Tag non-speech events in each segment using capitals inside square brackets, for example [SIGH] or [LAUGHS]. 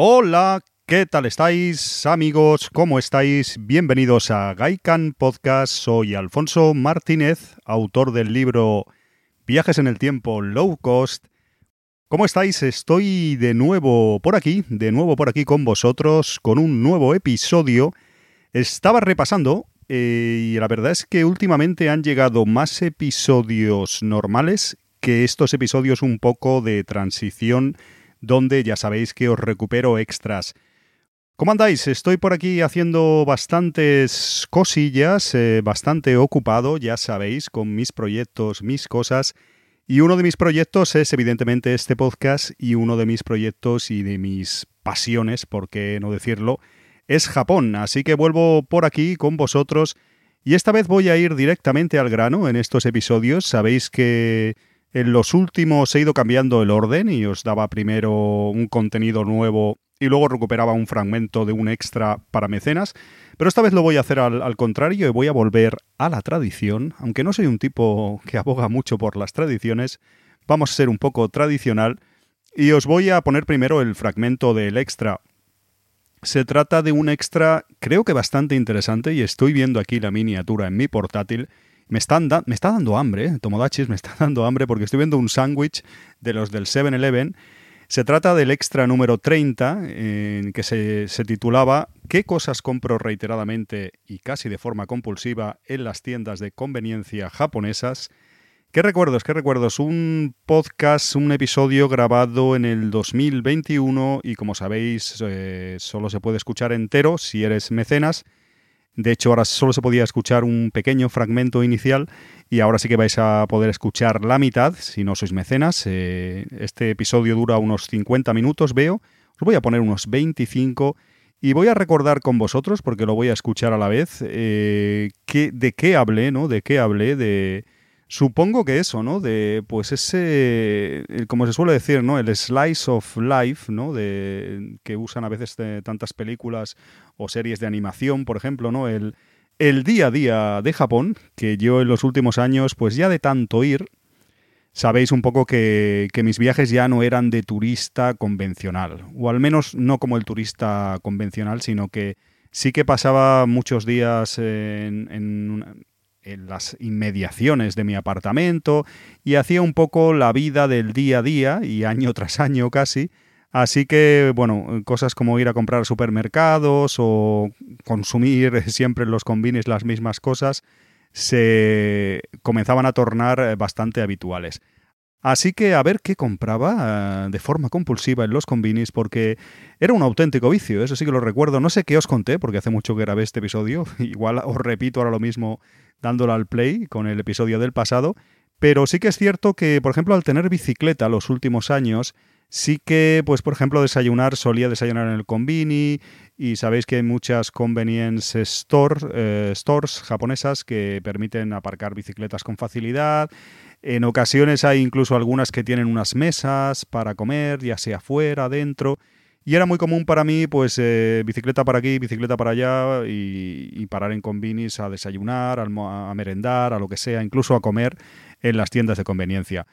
Hola, ¿qué tal estáis amigos? ¿Cómo estáis? Bienvenidos a Gaikan Podcast. Soy Alfonso Martínez, autor del libro Viajes en el Tiempo Low Cost. ¿Cómo estáis? Estoy de nuevo por aquí, de nuevo por aquí con vosotros, con un nuevo episodio. Estaba repasando eh, y la verdad es que últimamente han llegado más episodios normales que estos episodios un poco de transición donde ya sabéis que os recupero extras. ¿Cómo andáis? Estoy por aquí haciendo bastantes cosillas, eh, bastante ocupado, ya sabéis, con mis proyectos, mis cosas. Y uno de mis proyectos es evidentemente este podcast y uno de mis proyectos y de mis pasiones, por qué no decirlo, es Japón. Así que vuelvo por aquí con vosotros y esta vez voy a ir directamente al grano en estos episodios. Sabéis que en los últimos he ido cambiando el orden y os daba primero un contenido nuevo y luego recuperaba un fragmento de un extra para mecenas. Pero esta vez lo voy a hacer al, contrario y voy a volver a la tradición. Aunque no soy un tipo que aboga mucho por las tradiciones, vamos a ser un poco tradicional. Y os voy a poner primero el fragmento del extra. Se trata de un extra creo que bastante interesante y estoy viendo aquí la miniatura en mi portátil me, me está dando hambre, ¿eh? Tomodachis me está [LAUGHS] dando hambre porque estoy viendo un sándwich de los del 7-Eleven. Se trata del extra número 30, en que se, se titulaba ¿Qué cosas compro reiteradamente y casi de forma compulsiva en las tiendas de conveniencia japonesas? ¿Qué recuerdos? ¿Qué recuerdos? Un podcast, un episodio grabado en el 2021 y como sabéis eh, solo se puede escuchar entero si eres mecenas de hecho, ahora solo se podía escuchar un pequeño fragmento inicial y ahora sí que vais a poder escuchar la mitad si no sois mecenas. Eh, este episodio dura unos 50 minutos, veo. Os voy a poner unos 25 y voy a recordar con vosotros, porque lo voy a escuchar a la vez, eh, de qué hablé, ¿no? De qué hablé, de Supongo que eso, ¿no? De, pues ese, como se suele decir, ¿no? El slice of life, ¿no? De, que usan a veces tantas películas o series de animación, por ejemplo, ¿no? El, el día a día de Japón, que yo en los últimos años, pues ya de tanto ir, sabéis un poco que, que, mis viajes ya no eran de turista convencional, o al menos no como el turista convencional, sino que sí que pasaba muchos días en, en, en las inmediaciones de mi apartamento y hacía un poco la vida del día a día y año tras año casi. Así que, bueno, cosas como ir a comprar supermercados o consumir [LAUGHS] siempre en los combines las mismas cosas se comenzaban a tornar bastante habituales. Así que a ver qué compraba eh, de forma compulsiva en los combinis porque era un auténtico vicio, eso sí que lo recuerdo. No sé qué os conté porque hace mucho que grabé este episodio, [LAUGHS] igual os repito ahora lo mismo dándolo al play con el episodio del pasado, pero sí que es cierto que, por ejemplo, al tener bicicleta los últimos años, sí que, pues por ejemplo, desayunar, solía desayunar en el combini. Y sabéis que hay muchas convenience store, eh, stores japonesas que permiten aparcar bicicletas con facilidad en ocasiones hay incluso algunas que tienen unas mesas para comer, ya sea afuera, adentro. Y era muy común para mí, pues, eh, bicicleta para aquí, bicicleta para allá, y, parar en combinis a desayunar, a, merendar, a lo que sea, incluso a comer en las tiendas de conveniencia.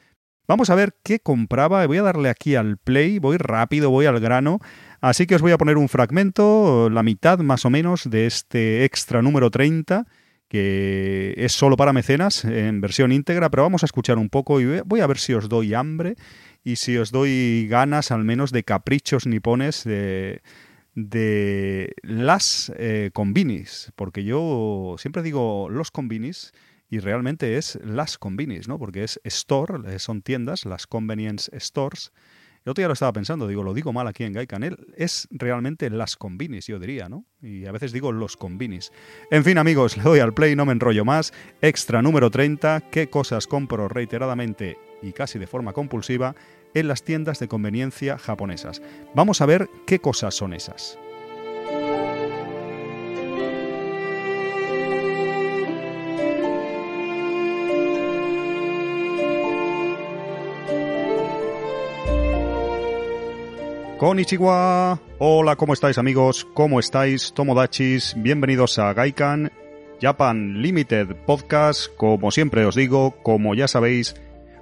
Vamos a ver qué compraba. Voy a darle aquí al play, voy rápido, voy al grano. Así que os voy a poner un fragmento, la mitad más o menos, de este extra número 30 que es solo para mecenas en versión íntegra, pero vamos a escuchar un poco y voy a ver si os doy hambre y si os doy ganas al menos de caprichos nipones de, de las eh, combinis, porque yo siempre digo los combinis y realmente es las combinis, ¿no? Porque es store, son tiendas, las convenience stores, el otro día lo estaba pensando, digo, lo digo mal aquí en Gaikan. Él es realmente las combinis, yo diría, ¿no? Y a veces digo los combinis. En fin, amigos, le doy al play, no me enrollo más. Extra número 30, qué cosas compro reiteradamente y casi de forma compulsiva en las tiendas de conveniencia japonesas. Vamos a ver qué cosas son esas. Konnichiwa. Hola, ¿cómo estáis amigos? ¿Cómo estáis? Tomodachis. Bienvenidos a Gaikan Japan Limited Podcast. Como siempre os digo, como ya sabéis,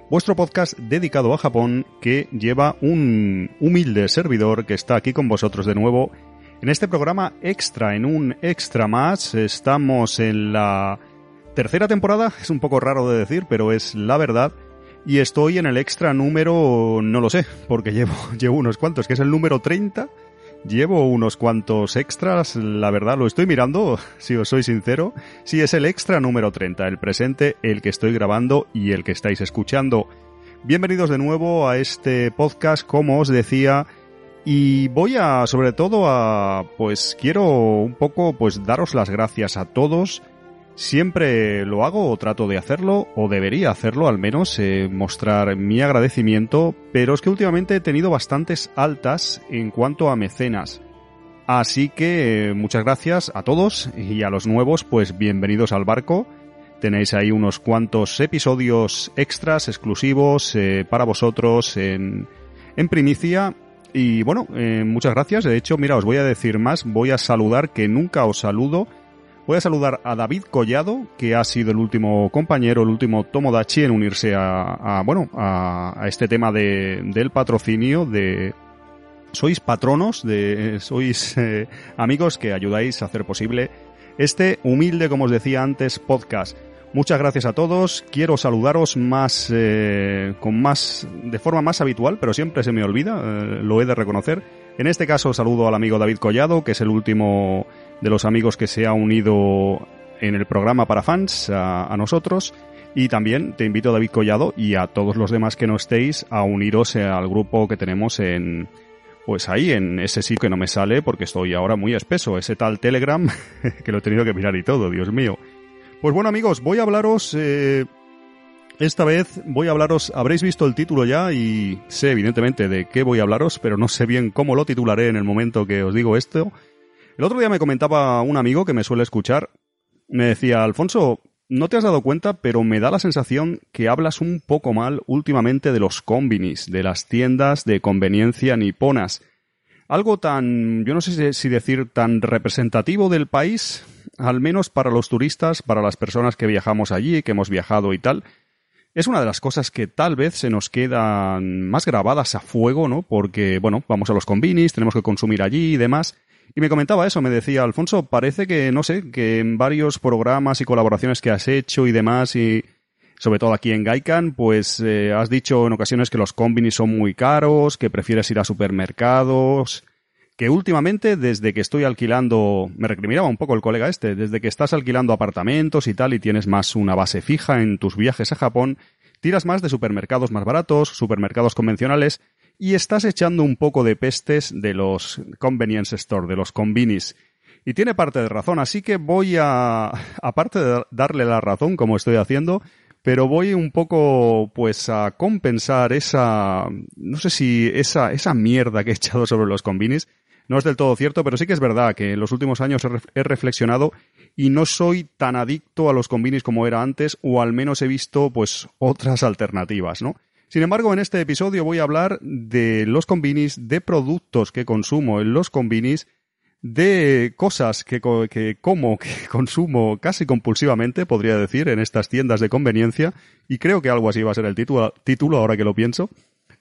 vuestro podcast dedicado a Japón que lleva un humilde servidor que está aquí con vosotros de nuevo en este programa extra, en un extra más. Estamos en la tercera temporada, es un poco raro de decir, pero es la verdad. Y estoy en el extra número, no lo sé, porque llevo, [LAUGHS] llevo unos cuantos, que es el número 30 Llevo unos cuantos extras, la verdad lo estoy mirando, [LAUGHS] si os soy sincero. Sí, es el extra número 30, el presente, el que estoy grabando y el que estáis escuchando. Bienvenidos de nuevo a este podcast, como os decía, y voy a, sobre todo a, pues quiero un poco, pues daros las gracias a todos Siempre lo hago o trato de hacerlo, o debería hacerlo al menos, eh, mostrar mi agradecimiento, pero es que últimamente he tenido bastantes altas en cuanto a mecenas. Así que eh, muchas gracias a todos y a los nuevos, pues bienvenidos al barco. Tenéis ahí unos cuantos episodios extras, exclusivos, eh, para vosotros en, en primicia. Y bueno, muchas gracias. De hecho, mira, os voy a decir más, voy a saludar que nunca os saludo Voy a saludar a David Collado, que ha sido el último compañero, el último Tomodachi en unirse a, bueno, a, este tema de, del patrocinio de sois patronos, de sois eh, amigos que ayudáis a hacer posible este humilde, como os decía antes, podcast. Muchas gracias a todos. Quiero saludaros más, eh, con más, de forma más habitual, pero siempre se me olvida, eh, lo he de reconocer. En este caso saludo al amigo David Collado, que es el último de los amigos que se ha unido en el programa para fans a, nosotros. Y también te invito, David Collado, y a todos los demás que no estéis, a uniros al grupo que tenemos en, pues ahí, en ese sí que no me sale porque estoy ahora muy espeso, ese tal Telegram, [LAUGHS] que lo he tenido que mirar y todo, Dios mío. Pues bueno amigos, voy a hablaros, eh, esta vez voy a hablaros, habréis visto el título ya y sé evidentemente de qué voy a hablaros, pero no sé bien cómo lo titularé en el momento que os digo esto. El otro día me comentaba un amigo que me suele escuchar, me decía, Alfonso, no te has dado cuenta, pero me da la sensación que hablas un poco mal últimamente de los combinis, de las tiendas de conveniencia niponas. Algo tan, yo no sé si decir tan representativo del país, al menos para los turistas, para las personas que viajamos allí, que hemos viajado y tal. Es una de las cosas que tal vez se nos quedan más grabadas a fuego, ¿no? Porque, bueno, vamos a los combinis, tenemos que consumir allí y demás. Y me comentaba eso, me decía, Alfonso, parece que, no sé, que en varios programas y colaboraciones que has hecho y demás, y sobre todo aquí en Gaikan, pues eh, has dicho en ocasiones que los combinis son muy caros, que prefieres ir a supermercados, que últimamente, desde que estoy alquilando, me recriminaba un poco el colega este, desde que estás alquilando apartamentos y tal y tienes más una base fija en tus viajes a Japón, tiras más de supermercados más baratos, supermercados convencionales, y estás echando un poco de pestes de los convenience store, de los combinis. Y tiene parte de razón, así que voy a, aparte de darle la razón como estoy haciendo, pero voy un poco pues a compensar esa, no sé si esa, esa mierda que he echado sobre los combinis. No es del todo cierto, pero sí que es verdad que en los últimos años he reflexionado y no soy tan adicto a los combinis como era antes, o al menos he visto pues otras alternativas, ¿no? Sin embargo, en este episodio voy a hablar de los combinis, de productos que consumo en los combinis, de cosas que, que como, que [LAUGHS] consumo casi compulsivamente, podría decir, en estas tiendas de conveniencia, y creo que algo así va a ser el título, título ahora que lo pienso.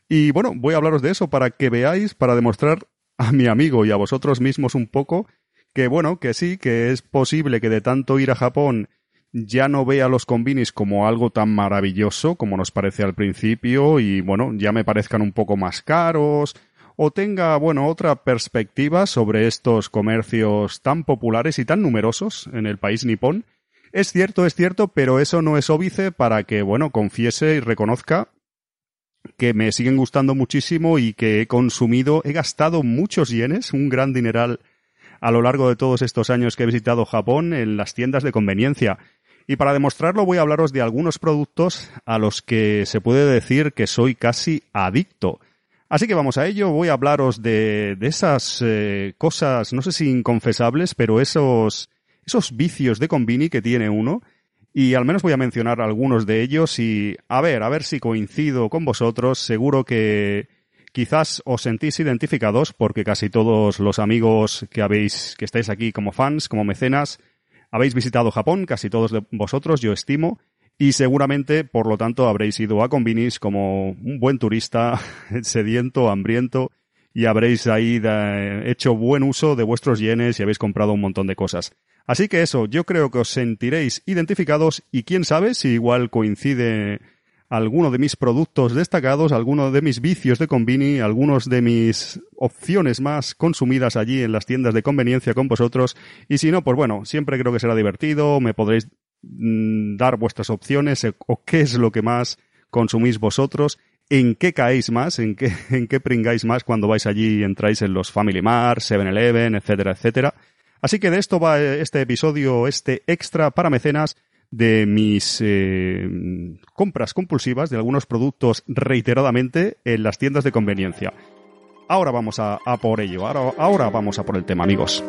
Y bueno, voy a hablaros de eso para que veáis, para demostrar a mi amigo y a vosotros mismos un poco que bueno, que sí, que es posible que de tanto ir a Japón ya no vea los combinis como algo tan maravilloso como nos parece al principio y bueno, ya me parezcan un poco más caros o tenga, bueno, otra perspectiva sobre estos comercios tan populares y tan numerosos en el país nipón. Es cierto, es cierto, pero eso no es óbice para que, bueno, confiese y reconozca que me siguen gustando muchísimo y que he consumido, he gastado muchos yenes, un gran dineral a lo largo de todos estos años que he visitado Japón en las tiendas de conveniencia. Y para demostrarlo voy a hablaros de algunos productos a los que se puede decir que soy casi adicto. Así que vamos a ello, voy a hablaros de, de esas eh, cosas, no sé si inconfesables, pero esos, esos vicios de convini que tiene uno. Y al menos voy a mencionar algunos de ellos y a ver, a ver si coincido con vosotros. Seguro que quizás os sentís identificados porque casi todos los amigos que habéis, que estáis aquí como fans, como mecenas, habéis visitado Japón, casi todos vosotros, yo estimo, y seguramente, por lo tanto, habréis ido a Convinis como un buen turista, [LAUGHS] sediento, hambriento, y habréis ahí hecho buen uso de vuestros yenes y habéis comprado un montón de cosas. Así que eso, yo creo que os sentiréis identificados y quién sabe si igual coincide alguno de mis productos destacados, alguno de mis vicios de Convini, algunos de mis opciones más consumidas allí en las tiendas de conveniencia con vosotros. Y si no, pues bueno, siempre creo que será divertido, me podréis mm, dar vuestras opciones eh, o qué es lo que más consumís vosotros, en qué caéis más, en qué, [LAUGHS] en qué pringáis más cuando vais allí y entráis en los Family Mart, 7-Eleven, etcétera, etcétera. Así que de esto va este episodio, este extra para mecenas de mis eh, compras compulsivas de algunos productos reiteradamente en las tiendas de conveniencia. Ahora vamos a, por ello, ahora vamos a por el tema, amigos.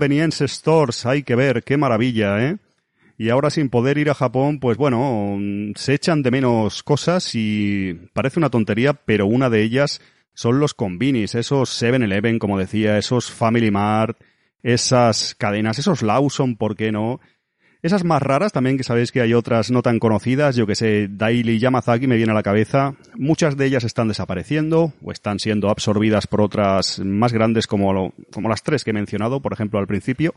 Convenience Stores, hay que ver, qué maravilla, ¿eh? Y ahora sin poder ir a Japón, pues bueno, se echan de menos cosas y parece una tontería, pero una de ellas son los combinis, esos 7-Eleven, como decía, esos Family Mart, esas cadenas, esos Lawson, ¿por qué no? Esas más raras también, que sabéis que hay otras no tan conocidas, yo que sé, Daily Yamazaki me viene a la cabeza. Muchas de ellas están desapareciendo o están siendo absorbidas por otras más grandes como, como las tres que he mencionado, por ejemplo, al principio.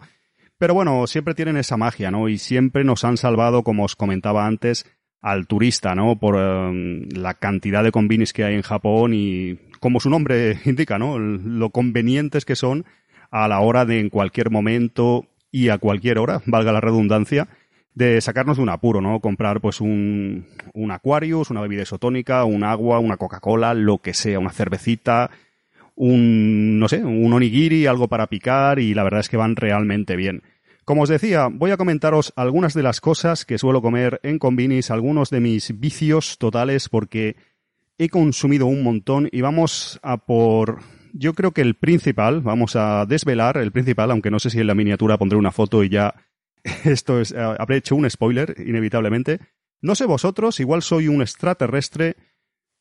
Pero bueno, siempre tienen esa magia, ¿no? Y siempre nos han salvado, como os comentaba antes, al turista, ¿no? Por em, la cantidad de combinis que hay en Japón y, como su nombre indica, ¿no? Lo convenientes que son a la hora de en cualquier momento y a cualquier hora, valga la redundancia, de sacarnos de un apuro, ¿no? Comprar pues un, un Aquarius, una bebida isotónica, un agua, una Coca-Cola, lo que sea, una cervecita, un, no sé, un onigiri, algo para picar y la verdad es que van realmente bien. Como os decía, voy a comentaros algunas de las cosas que suelo comer en combinis, algunos de mis vicios totales porque he consumido un montón y vamos a por yo creo que el principal, vamos a desvelar el principal, aunque no sé si en la miniatura pondré una foto y ya [LAUGHS] esto es, eh, habré hecho un spoiler, inevitablemente. No sé vosotros, igual soy un extraterrestre,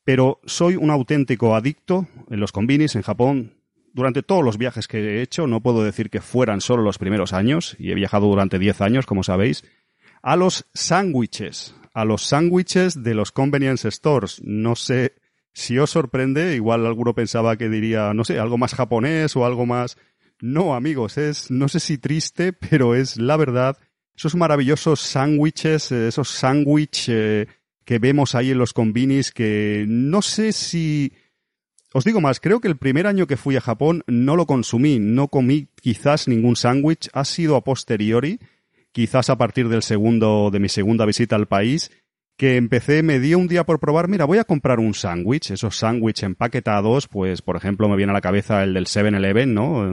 pero soy un auténtico adicto en los combinis en Japón. Durante todos los viajes que he hecho, no puedo decir que fueran solo los primeros años, y he viajado durante 10 años, como sabéis, a los sándwiches, a los sándwiches de los convenience stores. No sé si os sorprende, igual alguno pensaba que diría, no sé, algo más japonés o algo más. No, amigos, es, no sé si triste, pero es la verdad. Esos maravillosos sándwiches, eh, esos sándwiches eh, que vemos ahí en los combinis, que no sé si. Os digo más, creo que el primer año que fui a Japón no lo consumí, no comí quizás ningún sándwich, ha sido a posteriori, quizás a partir del segundo, de mi segunda visita al país, que empecé, me dio un día por probar, mira, voy a comprar un sándwich, esos sándwiches empaquetados, pues por ejemplo me viene a la cabeza el del 7-Eleven, ¿no?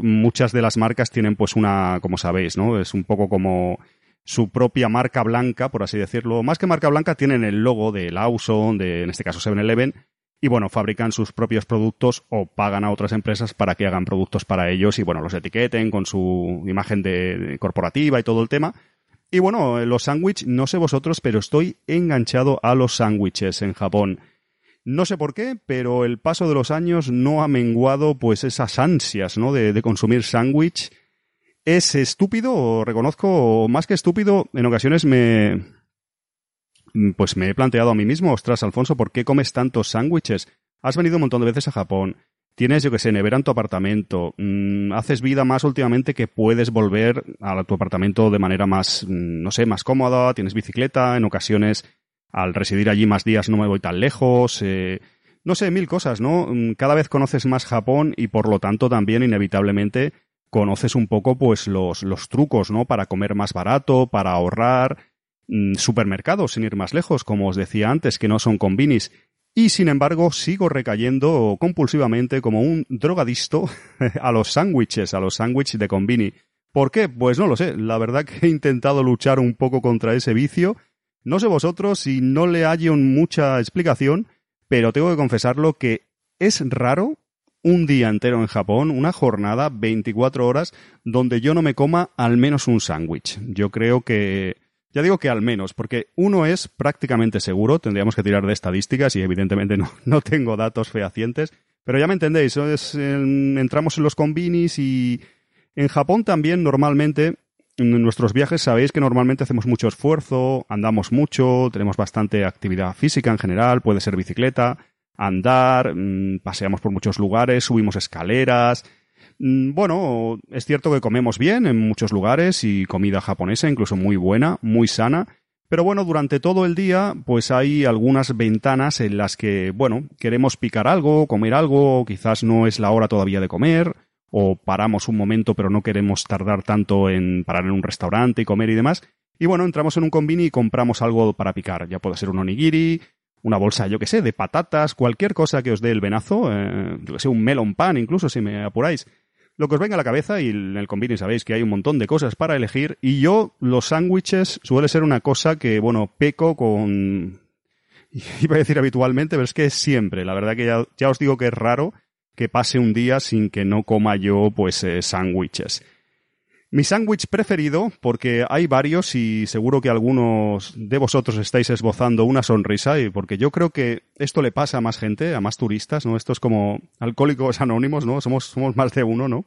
Muchas de las marcas tienen pues una, como sabéis, ¿no? Es un poco como su propia marca blanca, por así decirlo. Más que marca blanca, tienen el logo de Lawson, de, en este caso 7-Eleven, y bueno, fabrican sus propios productos o pagan a otras empresas para que hagan productos para ellos y bueno, los etiqueten con su imagen de corporativa y todo el tema. Y bueno, los sándwiches, no sé vosotros, pero estoy enganchado a los sándwiches en Japón. No sé por qué, pero el paso de los años no ha menguado pues esas ansias, ¿no? De, consumir sándwich. Es estúpido, reconozco, más que estúpido, en ocasiones me... Pues me he planteado a mí mismo, ostras, Alfonso, ¿por qué comes tantos sándwiches? Has venido un montón de veces a Japón tienes, yo que sé, nevera en tu apartamento, mm, haces vida más últimamente que puedes volver a tu apartamento de manera más, mm, no sé, más cómoda, tienes bicicleta, en ocasiones al residir allí más días no me voy tan lejos, eh, no sé, mil cosas, ¿no? Mm, cada vez conoces más Japón y por lo tanto también inevitablemente conoces un poco pues los, los trucos, ¿no? Para comer más barato, para ahorrar, supermercados sin ir más lejos, como os decía antes, que no son combinis y sin embargo sigo recayendo compulsivamente como un drogadisto [LAUGHS] a los sándwiches, a los sándwiches de combini. ¿Por qué? Pues no lo sé. La verdad que he intentado luchar un poco contra ese vicio. No sé vosotros si no le hallo mucha explicación, pero tengo que confesarlo que es raro un día entero en Japón, una jornada, 24 horas, donde yo no me coma al menos un sándwich. Yo creo que... Ya digo que al menos, porque uno es prácticamente seguro, tendríamos que tirar de estadísticas y evidentemente no, no tengo datos fehacientes, pero ya me entendéis, entramos en los combinis y en Japón también normalmente en nuestros viajes sabéis que normalmente hacemos mucho esfuerzo, andamos mucho, tenemos bastante actividad física en general, puede ser bicicleta, andar, mm, paseamos por muchos lugares, subimos escaleras. Mm, bueno, es cierto que comemos bien en muchos lugares y comida japonesa incluso muy buena, muy sana, pero bueno, durante todo el día pues hay algunas ventanas en las que, bueno, queremos picar algo, comer algo, quizás no es la hora todavía de comer, o paramos un momento pero no queremos tardar tanto en parar en un restaurante y comer y demás. Y bueno, entramos en un combini y compramos algo para picar. Ya puede ser un onigiri, una bolsa, yo que sé, de patatas, cualquier cosa que os dé el venazo, eh, yo que sé, un melon pan incluso si me apuráis. Lo que os venga a la cabeza y en el convini sabéis que hay un montón de cosas para elegir y yo los sándwiches suele ser una cosa que, bueno, peco con... [LAUGHS] Iba a decir habitualmente, pero es que siempre. La verdad que ya, ya os digo que es raro que pase un día sin que no coma yo pues eh, sándwiches. Mi sándwich preferido, porque hay varios y seguro que algunos de vosotros estáis esbozando una sonrisa, y porque yo creo que esto le pasa a más gente, a más turistas, ¿no? Esto es como alcohólicos anónimos, ¿no? Somos, más de uno, ¿no?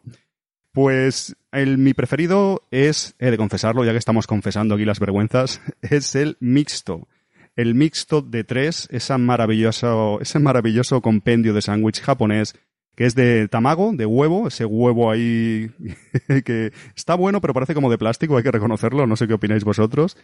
Pues el, mi preferido es, he de confesarlo, ya que estamos confesando aquí las vergüenzas, [LAUGHS] es el mixto. El mixto de tres, esa maravilloso, ese maravilloso compendio de sándwich japonés que es de tamago, de huevo, ese huevo ahí [LAUGHS] que está bueno, pero parece como de plástico, hay que reconocerlo, no sé qué opináis vosotros.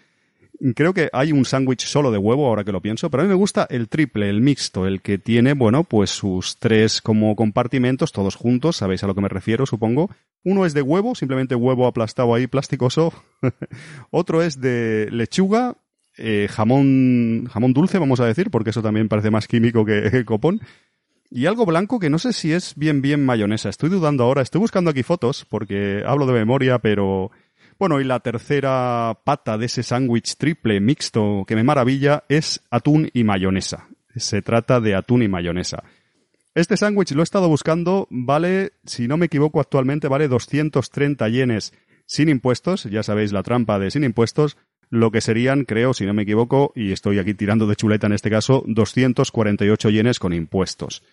Creo que hay un sándwich solo de huevo, ahora que lo pienso, pero a mí me gusta el triple, el mixto, el que tiene, bueno, pues sus tres como compartimentos, todos juntos, sabéis a lo que me refiero, supongo. Uno es de huevo, simplemente huevo aplastado ahí, plasticoso. [LAUGHS] Otro es de lechuga, eh, jamón, jamón dulce, vamos a decir, porque eso también parece más químico que copón. Y algo blanco que no sé si es bien bien mayonesa. Estoy dudando ahora. Estoy buscando aquí fotos porque hablo de memoria, pero... Bueno, y la tercera pata de ese sándwich triple mixto que me maravilla es atún y mayonesa. Se trata de atún y mayonesa. Este sándwich lo he estado buscando, vale, si no me equivoco actualmente, vale 230 yenes sin impuestos, ya sabéis la trampa de sin impuestos, lo que serían, creo, si no me equivoco, y estoy aquí tirando de chuleta en este caso, 248 yenes con impuestos.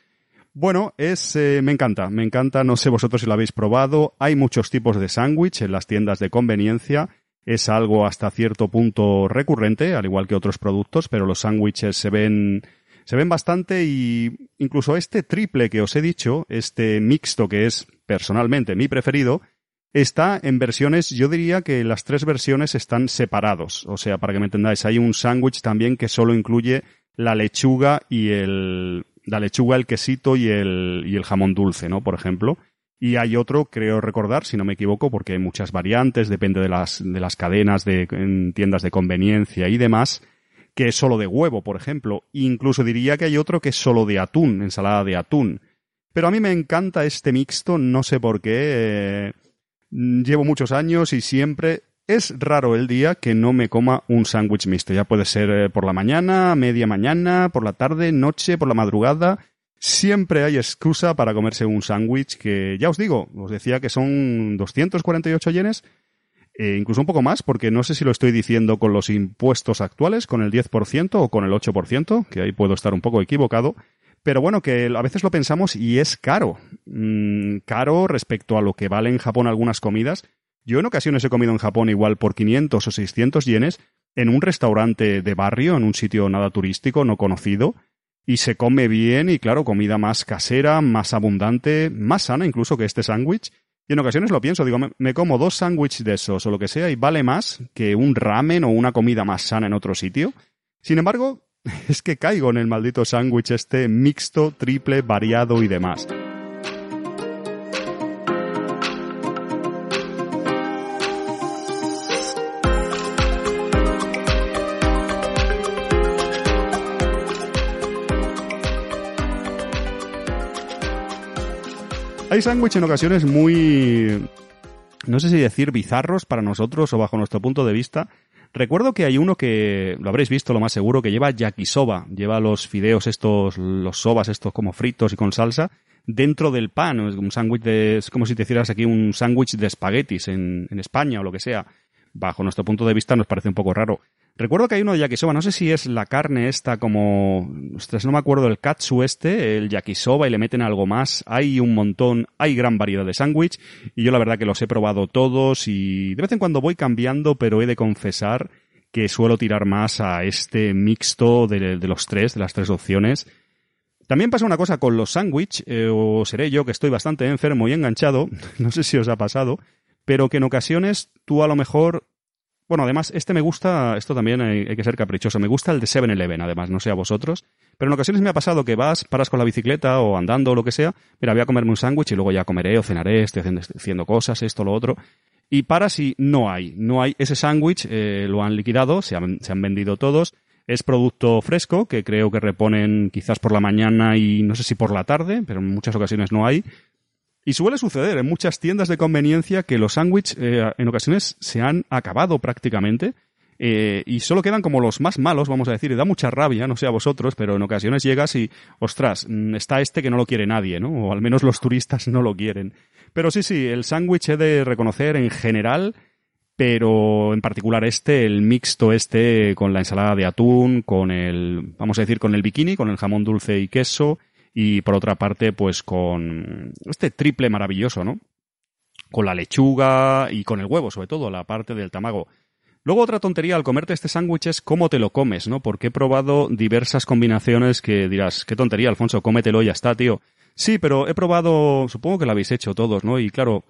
Bueno, es, eh, me encanta, me encanta, no sé vosotros si lo habéis probado, hay muchos tipos de sándwich en las tiendas de conveniencia, es algo hasta cierto punto recurrente, al igual que otros productos, pero los sándwiches se ven, se ven bastante y incluso este triple que os he dicho, este mixto que es personalmente mi preferido, está en versiones, yo diría que las tres versiones están separados. O sea, para que me entendáis, hay un sándwich también que solo incluye la lechuga y el, la lechuga, el quesito y el, y el jamón dulce, ¿no? Por ejemplo. Y hay otro, creo recordar, si no me equivoco, porque hay muchas variantes, depende de las, de las cadenas de en tiendas de conveniencia y demás, que es solo de huevo, por ejemplo. Incluso diría que hay otro que es solo de atún, ensalada de atún. Pero a mí me encanta este mixto, no sé por qué. Eh, llevo muchos años y siempre es raro el día que no me coma un sándwich mixto. Ya puede ser eh, por la mañana, media mañana, por la tarde, noche, por la madrugada. Siempre hay excusa para comerse un sándwich que, ya os digo, os decía que son 248 yenes, e incluso un poco más, porque no sé si lo estoy diciendo con los impuestos actuales, con el 10% o con el 8%, que ahí puedo estar un poco equivocado. Pero bueno, que a veces lo pensamos y es caro. Mm, caro respecto a lo que vale en Japón algunas comidas yo en ocasiones he comido en Japón igual por 500 o 600 yenes en un restaurante de barrio, en un sitio nada turístico, no conocido, y se come bien y claro, comida más casera, más abundante, más sana incluso que este sándwich. Y en ocasiones lo pienso, digo, me, como dos sándwiches de esos o lo que sea y vale más que un ramen o una comida más sana en otro sitio. Sin embargo, [LAUGHS] es que caigo en el maldito sándwich este mixto, triple, variado y demás. Hay sándwich en ocasiones muy, no sé si decir bizarros para nosotros o bajo nuestro punto de vista. Recuerdo que hay uno que, lo habréis visto lo más seguro, que lleva yakisoba, lleva los fideos estos, los sobas estos como fritos y con salsa, dentro del pan. Un sándwich de, es como si te hicieras aquí un sándwich de espaguetis en, en España o lo que sea. Bajo nuestro punto de vista nos parece un poco raro. Recuerdo que hay uno de yakisoba, no sé si es la carne esta como... Ostras, no me acuerdo, el katsu este, el yakisoba y le meten algo más. Hay un montón, hay gran variedad de sándwich y yo la verdad que los he probado todos y de vez en cuando voy cambiando, pero he de confesar que suelo tirar más a este mixto de, los tres, de las tres opciones. También pasa una cosa con los sándwich, eh, o seré yo que estoy bastante enfermo y enganchado, [LAUGHS] no sé si os ha pasado, pero que en ocasiones tú a lo mejor bueno, además, este me gusta, esto también hay, que ser caprichoso, me gusta el de 7-Eleven, además, no sé a vosotros, pero en ocasiones me ha pasado que vas, paras con la bicicleta o andando o lo que sea, mira, voy a comerme un sándwich y luego ya comeré o cenaré, estoy haciendo, cosas, esto, lo otro, y paras y no hay, no hay ese sándwich, eh, lo han liquidado, se han, se han vendido todos, es producto fresco, que creo que reponen quizás por la mañana y no sé si por la tarde, pero en muchas ocasiones no hay. Y suele suceder en muchas tiendas de conveniencia que los sándwiches eh, en ocasiones se han acabado prácticamente eh, y solo quedan como los más malos, vamos a decir, y da mucha rabia, no sé a vosotros, pero en ocasiones llegas y, ostras, mm, está este que no lo quiere nadie, ¿no? O al menos los turistas no lo quieren. Pero sí, sí, el sándwich he de reconocer en general, pero en particular este, el mixto este con la ensalada de atún, con el, vamos a decir, con el bikini, con el jamón dulce y queso, y por otra parte, pues con este triple maravilloso, ¿no? Con la lechuga y con el huevo, sobre todo, la parte del tamago. Luego otra tontería al comerte este sándwich es cómo te lo comes, ¿no? Porque he probado diversas combinaciones que dirás, qué tontería, Alfonso, cómetelo y ya está, tío. Sí, pero he probado, supongo que lo habéis hecho todos, ¿no? Y claro,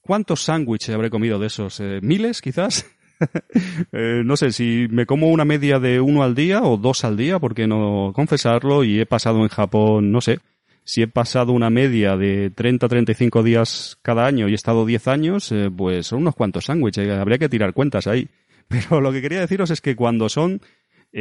¿cuántos sándwiches habré comido de esos? Eh, ¿Miles, quizás? [LAUGHS] Eh, no sé si me como una media de uno al día o dos al día, porque no confesarlo, y he pasado en Japón, no sé, si he pasado una media de 30 35 días cada año y he estado 10 años, eh, pues son unos cuantos sándwiches, eh, habría que tirar cuentas ahí. [LAUGHS] Pero lo que quería deciros es que cuando son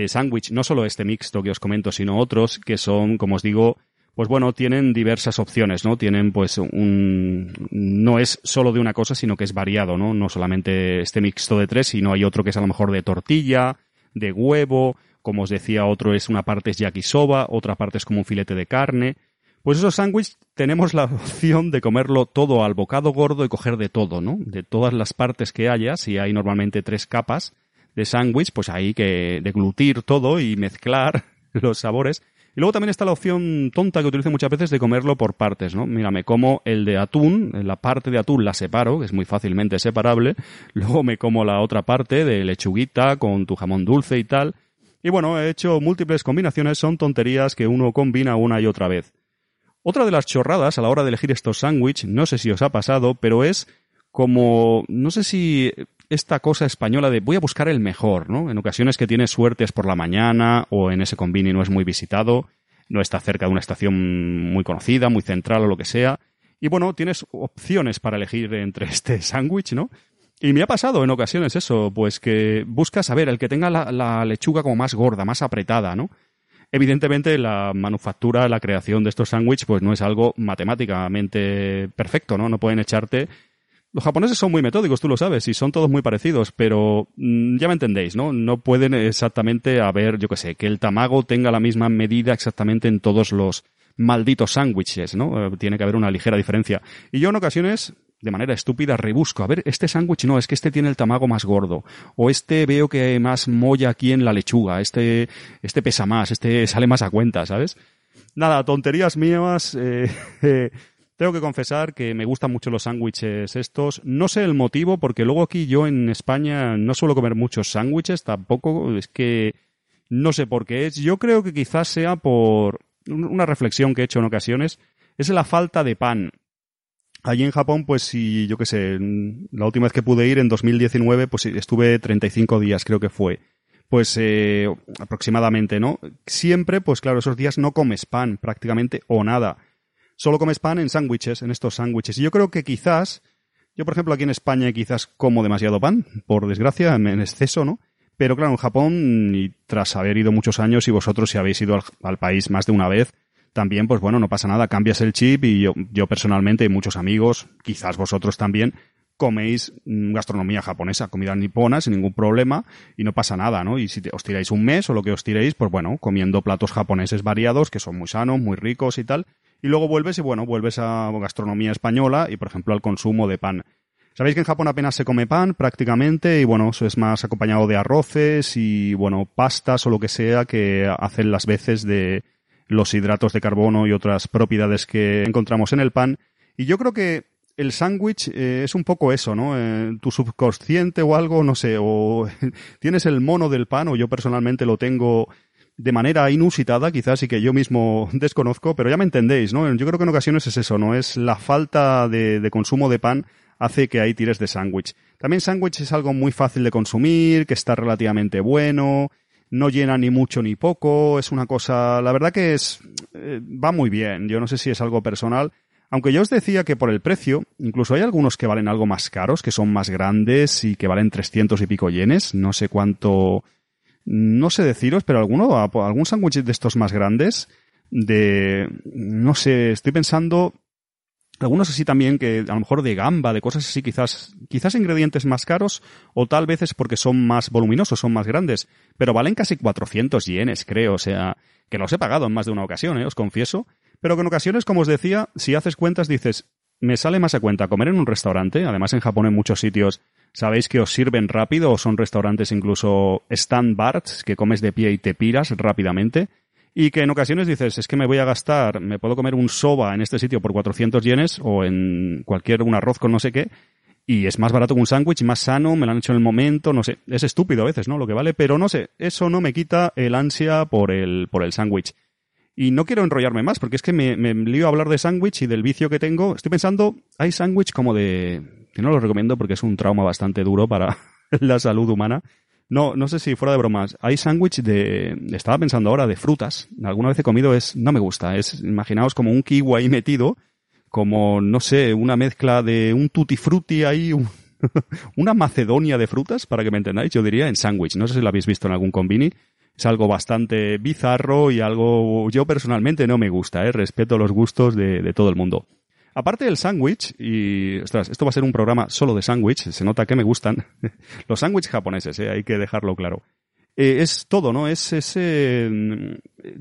sándwich, no solo este mixto que os comento, sino otros que son, como os digo, pues bueno, tienen diversas opciones, ¿no? Tienen pues un... no es solo de una cosa, sino que es variado, ¿no? No solamente este mixto de tres, sino hay otro que es a lo mejor de tortilla, de huevo, como os decía, otro es una parte es yakisoba, otra parte es como un filete de carne. Pues esos sándwiches tenemos la [LAUGHS] opción de comerlo todo al bocado gordo y coger de todo, ¿no? De todas las partes que haya, si hay normalmente tres capas de sándwich, pues hay que deglutir todo y mezclar [LAUGHS] los sabores y luego también está la opción tonta que utilizo muchas veces de comerlo por partes, ¿no? Mira, me como el de atún, la parte de atún la separo, que es muy fácilmente separable, [LAUGHS] luego me como la otra parte de lechuguita con tu jamón dulce y tal. Y bueno, he hecho múltiples combinaciones, son tonterías que uno combina una y otra vez. Otra de las chorradas a la hora de elegir estos sándwiches, no sé si os ha pasado, pero es como, no sé si esta cosa española de voy a buscar el mejor, ¿no? En ocasiones que tienes suertes por la mañana o en ese convini no es muy visitado, no está cerca de una estación muy conocida, muy central o lo que sea. Y bueno, tienes opciones para elegir entre [LAUGHS] este sándwich, ¿no? Y me ha pasado en ocasiones eso, pues que buscas, a ver, el que tenga la, la lechuga como más gorda, más apretada, ¿no? Evidentemente, la manufactura, la creación de estos sándwiches, pues no es algo matemáticamente perfecto, ¿no? No pueden echarte los japoneses son muy metódicos, tú lo sabes, y son todos muy parecidos, pero mm, ya me entendéis, ¿no? No pueden exactamente haber, yo qué sé, que el tamago tenga la misma medida exactamente en todos los malditos sándwiches, ¿no? Eh, tiene que haber una ligera diferencia. Y yo en ocasiones, de manera estúpida, rebusco, a ver, este sándwich no, es que este tiene el tamago más gordo, o este veo que hay más molla aquí en la lechuga, este, este pesa más, este sale más a cuenta, ¿sabes? Nada, tonterías mías, eh, [LAUGHS] eh tengo que confesar que me gustan mucho los sándwiches estos. No sé el motivo, porque luego aquí yo en España no suelo comer muchos sándwiches, tampoco. Es que no sé por qué es. Yo creo que quizás sea por una reflexión que he hecho en ocasiones. Es la falta de pan. Allí en Japón, pues si, yo qué sé, la última vez que pude ir en 2019, pues estuve 35 días, creo que fue. Pues eh, aproximadamente, ¿no? Siempre, pues claro, esos días no comes pan prácticamente o nada solo comes pan en sándwiches, en estos sándwiches. Y yo creo que quizás, yo por ejemplo aquí en España quizás como demasiado pan, por desgracia, en exceso, ¿no? Pero claro, en Japón, y tras haber ido muchos años, y vosotros si habéis ido al, país más de una vez, también, pues bueno, no pasa nada, cambias el chip y yo, yo personalmente y muchos amigos, quizás vosotros también, coméis mm, gastronomía japonesa, comida nipona sin ningún problema y no pasa nada, ¿no? Y si os tiráis un mes o lo que os tiréis, pues bueno, comiendo platos japoneses variados que son muy sanos, muy ricos y tal. Y luego vuelves y bueno, vuelves a gastronomía española y por ejemplo al consumo de pan. Sabéis que en Japón apenas se come pan prácticamente y bueno, eso es más acompañado de arroces y bueno, pastas o lo que sea que hacen las veces de los hidratos de carbono y otras propiedades que encontramos en el pan. Y yo creo que el sándwich eh, es un poco eso, ¿no? Eh, tu subconsciente o algo, no sé, o [LAUGHS] tienes el mono del pan, o yo personalmente lo tengo de manera inusitada, quizás, y que yo mismo [LAUGHS] desconozco, pero ya me entendéis, ¿no? Yo creo que en ocasiones es eso, ¿no? Es la falta de, consumo de pan hace que ahí tires de sándwich. También sándwich es algo muy fácil de consumir, que está relativamente bueno, no llena ni mucho ni poco, es una cosa, la verdad que es, eh, va muy bien. Yo no sé si es algo personal, aunque yo os decía que por el precio, incluso hay algunos que valen algo más caros, que son más grandes y que valen 300 y pico yenes. No sé cuánto, no sé deciros, pero alguno, algún sándwich de estos más grandes, de, no sé, estoy pensando, algunos así también que a lo mejor de gamba, de cosas así, quizás, quizás ingredientes más caros, o tal vez es porque son más voluminosos, son más grandes, pero valen casi 400 yenes, creo, o sea, que los he pagado en más de una ocasión, ¿eh? os confieso, pero que en ocasiones, como os decía, si haces cuentas dices, me sale más a cuenta comer en un restaurante, además en Japón en muchos sitios sabéis que os sirven rápido o son restaurantes incluso stand bars que comes de pie y te piras rápidamente y que en ocasiones dices, es que me voy a gastar, me puedo comer un soba en este sitio por 400 yenes o en cualquier un arroz con no sé qué y es más barato que un sándwich, más sano, me lo han hecho en el momento, no sé, es estúpido a veces, ¿no? Lo que vale, pero no sé, eso no me quita el ansia por el por el sándwich. Y no quiero enrollarme más, porque es que me, me lío a hablar de sándwich y del vicio que tengo. Estoy pensando, hay sándwich como de... que no lo recomiendo porque es un trauma bastante duro para [LAUGHS] la salud humana. No, no sé si fuera de bromas. Hay sándwich de... Estaba pensando ahora de frutas. Alguna vez he comido es... No me gusta. Es, imaginaos como un kiwi ahí metido. Como, no sé, una mezcla de un tutti frutti ahí, [LAUGHS] una macedonia de frutas, para que me entendáis, yo diría en sándwich. No sé si lo habéis visto en algún combini es algo bastante bizarro y algo yo personalmente no me gusta, ¿eh? respeto los gustos de, todo el mundo. Aparte del sándwich, y ostras, esto va a ser un programa solo de sándwich, se nota que me gustan [LAUGHS] los sándwiches japoneses, ¿eh? hay que dejarlo claro. Eh, es todo, ¿no? Es ese. Mm,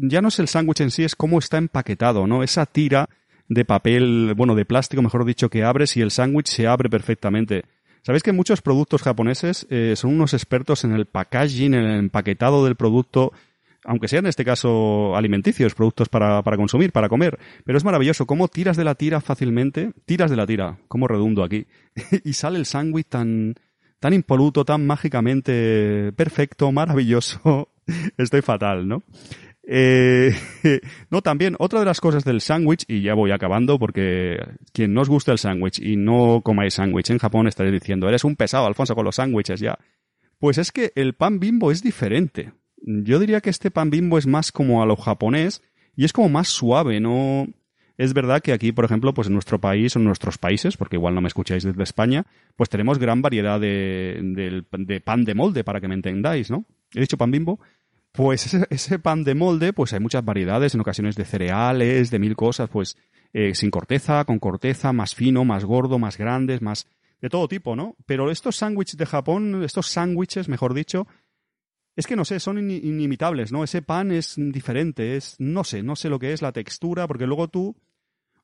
ya no es el sándwich en sí, es cómo está empaquetado, ¿no? Esa tira de papel, bueno, de plástico, mejor dicho, que abres y el sándwich se abre perfectamente. Sabéis que muchos productos japoneses eh, son unos expertos en el packaging, en el empaquetado del producto, aunque sean en este caso alimenticios, productos para, para consumir, para comer. Pero es maravilloso cómo tiras de la tira fácilmente, tiras de la tira, como redundo aquí, [LAUGHS] y sale el sándwich tan, tan impoluto, tan mágicamente perfecto, maravilloso. [LAUGHS] Estoy fatal, ¿no? Eh, [LAUGHS] no, también, otra de las cosas del sándwich, y ya voy acabando porque quien no os gusta el sándwich y no comáis sándwich en Japón estaréis diciendo, eres un pesado, Alfonso, con los sándwiches ya. Pues es que el pan bimbo es diferente. Yo diría que este pan bimbo es más como a lo japonés y es como más suave, ¿no? Es verdad que aquí, por ejemplo, pues en nuestro país o en nuestros países, porque igual no me escucháis desde España, pues tenemos gran variedad de, de pan de molde, para que me entendáis, ¿no? He dicho pan bimbo, pues ese, pan de molde, pues hay muchas variedades, en ocasiones de cereales, de mil cosas, pues eh, sin corteza, con corteza, más fino, más gordo, más grandes, más de todo tipo, ¿no? Pero estos sándwiches de Japón, estos sándwiches, mejor dicho, es que no sé, son inimitables, ¿no? Ese pan es diferente, es, no sé, no sé lo que es la textura, porque luego tú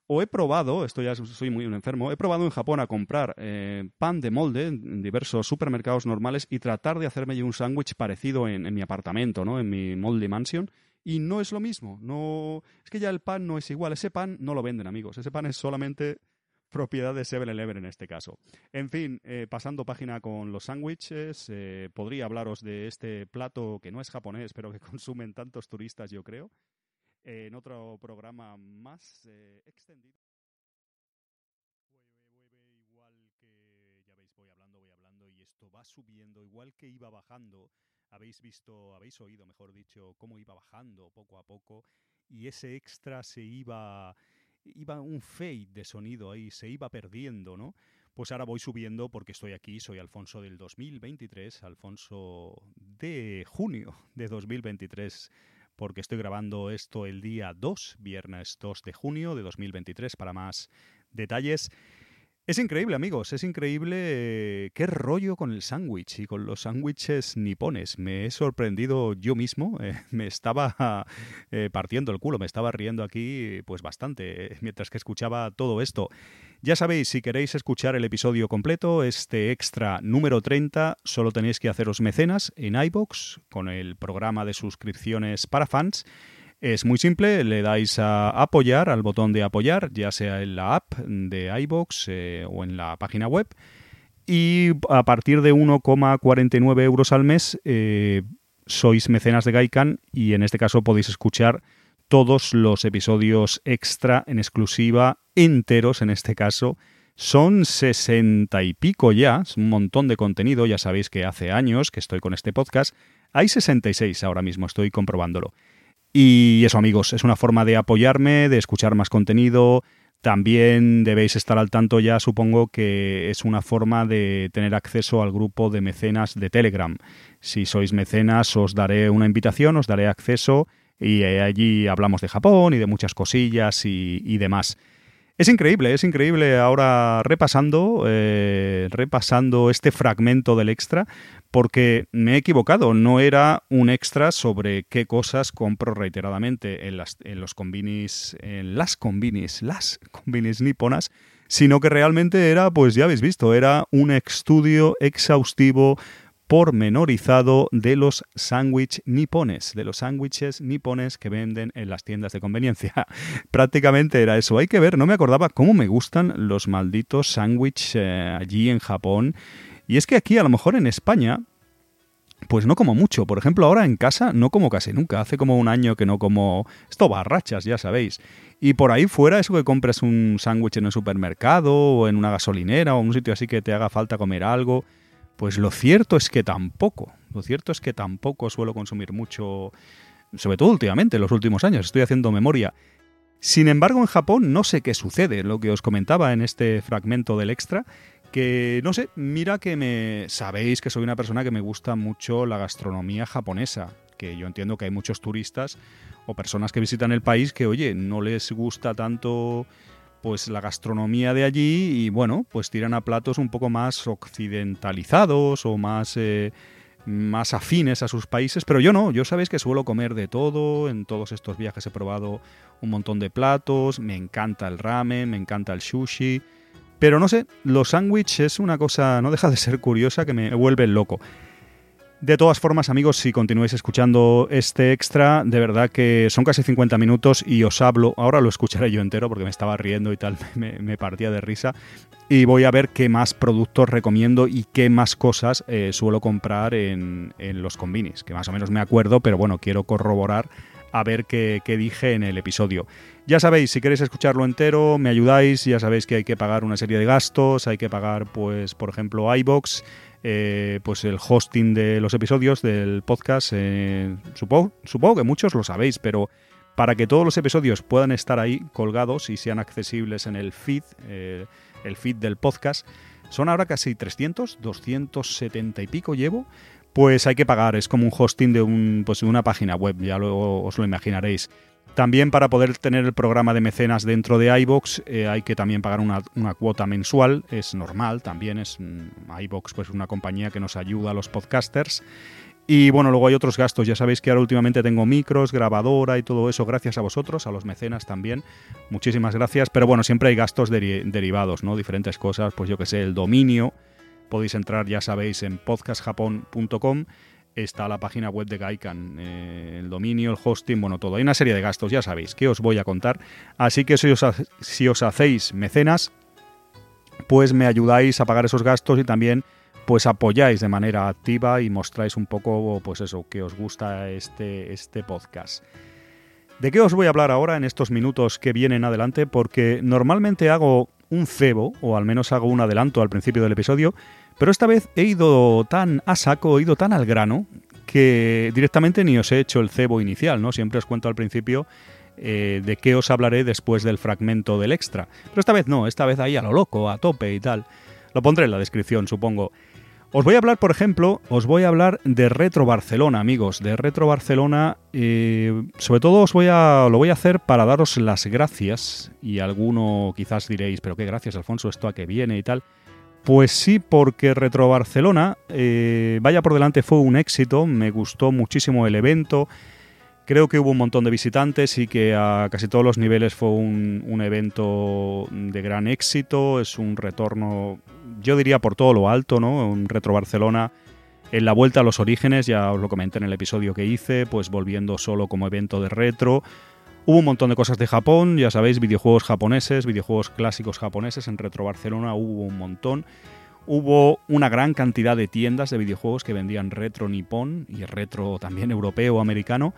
o he probado, esto ya soy muy un enfermo, he probado en Japón a comprar eh, pan de molde en diversos supermercados normales y tratar de hacerme un sándwich parecido en, mi apartamento, ¿no? En mi molde mansion. Y no es lo mismo. No, es que ya el pan no es igual. Ese pan no lo venden, amigos. Ese pan es solamente propiedad de 7-Eleven en este caso. En fin, eh, pasando página con los sándwiches, eh, podría hablaros de este plato que no es japonés, pero que [LAUGHS] consumen tantos turistas, yo creo en otro programa más eh, extendido. Igual que ya veis, voy hablando, voy hablando y esto va subiendo, igual que iba bajando. Habéis visto, habéis oído, mejor dicho, cómo iba bajando poco a poco y ese extra se iba, iba un fade de sonido ahí, se iba perdiendo, ¿no? Pues ahora voy subiendo porque estoy aquí, soy Alfonso del 2023, Alfonso de junio de 2023 porque estoy grabando esto el día 2, viernes 2 de junio de 2023, para más detalles. Es increíble, amigos, es increíble eh, qué rollo con el sándwich y con los sándwiches nipones. Me he sorprendido yo mismo, eh, [LAUGHS] me estaba eh, partiendo el culo, me estaba riendo aquí pues bastante mientras que escuchaba todo esto. Ya sabéis, si queréis escuchar el episodio completo, este extra número 30, solo tenéis que haceros mecenas en iBox con el programa de suscripciones para fans es muy simple, le dais a apoyar, al botón de apoyar, ya sea en la app de iBox eh, o en la página web. Y a partir de 1,49 euros al mes eh, sois mecenas de Gaikan y en este caso podéis escuchar todos los episodios extra en exclusiva, enteros en este caso. Son sesenta y pico ya, es un montón de contenido, ya sabéis que hace años que estoy con este podcast. Hay 66 ahora mismo, estoy comprobándolo. Y eso amigos, es una forma de apoyarme, de escuchar más contenido. También debéis estar al tanto ya, supongo que es una forma de tener acceso al grupo de mecenas de Telegram. Si sois mecenas os daré una invitación, os daré acceso y allí hablamos de Japón y de muchas cosillas y, demás. Es increíble, es increíble ahora repasando, eh, repasando este fragmento del extra, porque me he equivocado, no era un extra sobre qué cosas compro reiteradamente en, las, en los combinis, en las combinis, las combinis niponas, sino que realmente era, pues ya habéis visto, era un estudio exhaustivo pormenorizado de los sándwich nipones, de los sándwiches nipones que venden en las tiendas de conveniencia. [LAUGHS] Prácticamente era eso. Hay que ver, no me acordaba cómo me gustan los malditos sándwiches eh, allí en Japón y es que aquí, a lo mejor en España, pues no como mucho. Por ejemplo, ahora en casa no como casi nunca. Hace como un año que no como... Esto barrachas, ya sabéis. Y por ahí fuera, eso que compres un sándwich en el supermercado o en una gasolinera o en un sitio así que te haga falta comer algo, pues lo cierto es que tampoco. Lo cierto es que tampoco suelo consumir mucho, sobre todo últimamente, en los últimos años. Estoy haciendo memoria. Sin embargo, en Japón no sé qué sucede, lo que os comentaba en este fragmento del extra, que no sé, mira que me sabéis que soy una persona que me gusta mucho la gastronomía japonesa, que yo entiendo que hay muchos turistas o personas que visitan el país que oye, no les gusta tanto pues la gastronomía de allí y bueno, pues tiran a platos un poco más occidentalizados o más eh, más afines a sus países, pero yo no, yo sabéis que suelo comer de todo, en todos estos viajes he probado un montón de platos, me encanta el ramen, me encanta el sushi, pero no sé, los sándwiches es una cosa, no deja de ser curiosa, que me vuelve loco. De todas formas, amigos, si continuáis escuchando este extra, de verdad que son casi 50 minutos y os hablo, ahora lo escucharé yo entero porque me estaba riendo y tal, [LAUGHS] me, partía de risa, y voy a ver qué más productos recomiendo y qué más cosas eh, suelo comprar en, en los combinis, que más o menos me acuerdo, pero bueno, quiero corroborar a ver qué, dije en el episodio. Ya sabéis, si queréis escucharlo entero, me ayudáis, ya sabéis que hay que pagar una serie de gastos, hay que pagar, pues, por ejemplo, iBox, eh, pues el hosting de los episodios del podcast, eh, supongo, supongo que muchos lo sabéis, pero para que todos los episodios puedan estar ahí colgados y sean accesibles en el feed, eh, el feed del podcast, son ahora casi 300, 270 y pico llevo, pues hay que pagar. Es como un hosting de, un, pues una página web, ya luego os lo imaginaréis. También para poder tener el programa de mecenas dentro de iBox eh, hay que también pagar una, cuota mensual, es normal también, es mm, iBox pues una compañía que nos ayuda a los podcasters. Y bueno, luego hay otros gastos, ya sabéis que ahora últimamente tengo micros, grabadora y todo eso, gracias a vosotros, a los mecenas también, muchísimas gracias, pero bueno, siempre hay gastos derivados, ¿no? Diferentes cosas, pues yo que sé, el dominio, podéis entrar, ya sabéis, en podcastjapón.com. Está la página web de Gaikan, eh, el dominio, el hosting, bueno, todo. Hay una serie de gastos, ya sabéis, que os voy a contar. Así que si os, si os hacéis mecenas, pues me ayudáis a pagar esos gastos y también pues apoyáis de manera activa y mostráis un poco, pues eso, que os gusta este, este podcast. ¿De qué os voy a hablar ahora en estos minutos que vienen adelante? Porque normalmente hago un cebo, o al menos hago un adelanto al principio del episodio, pero esta vez he ido tan a saco, he ido tan al grano, que directamente ni os he hecho el cebo inicial, ¿no? Siempre os cuento al principio eh, de qué os hablaré después del fragmento del extra. Pero esta vez no, esta vez ahí a lo loco, a tope y tal. Lo pondré en la descripción, supongo. Os voy a hablar, por ejemplo, os voy a hablar de Retro Barcelona, amigos. De Retro Barcelona, eh, sobre todo os voy a, lo voy a hacer para daros las gracias. Y alguno quizás diréis, pero qué gracias, Alfonso, esto a qué viene y tal. Pues sí, porque Retro Barcelona, eh, vaya por delante, fue un éxito. Me gustó muchísimo el evento. Creo que hubo un montón de visitantes y que a casi todos los niveles fue un, un evento de gran éxito. Es un retorno yo diría por todo lo alto, ¿no? Un Retro Barcelona en la vuelta a los orígenes, ya os lo comenté en el episodio que hice, pues volviendo solo como evento de retro. Hubo un montón de cosas de Japón, ya sabéis, videojuegos japoneses, videojuegos clásicos japoneses, en Retro Barcelona hubo un montón. Hubo una gran cantidad de tiendas de videojuegos que vendían retro nipón y retro también europeo o americano.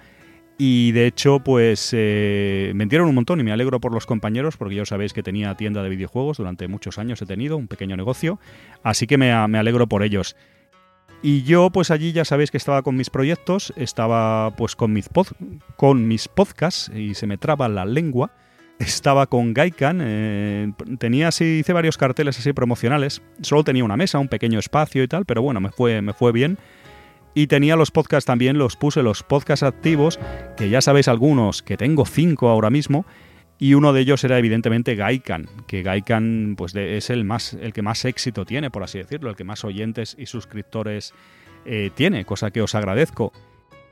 Y de hecho, pues eh, vendieron un montón y me alegro por los compañeros porque ya sabéis que tenía tienda de videojuegos, durante muchos años he tenido un pequeño negocio, así que me, alegro por ellos. Y yo pues allí ya sabéis que estaba con mis proyectos, estaba pues con mis, con mis podcasts y se me traba la lengua, estaba con Gaikan, eh, tenía así, hice varios carteles así promocionales, solo tenía una mesa, un pequeño espacio y tal, pero bueno, me fue, me fue bien. Y tenía los podcasts también, los puse los podcasts activos, que ya sabéis algunos, que tengo cinco ahora mismo, y uno de ellos era evidentemente Gaikan, que Gaikan pues es el, más, el que más éxito tiene, por así decirlo, el que más oyentes y suscriptores eh, tiene, cosa que os agradezco.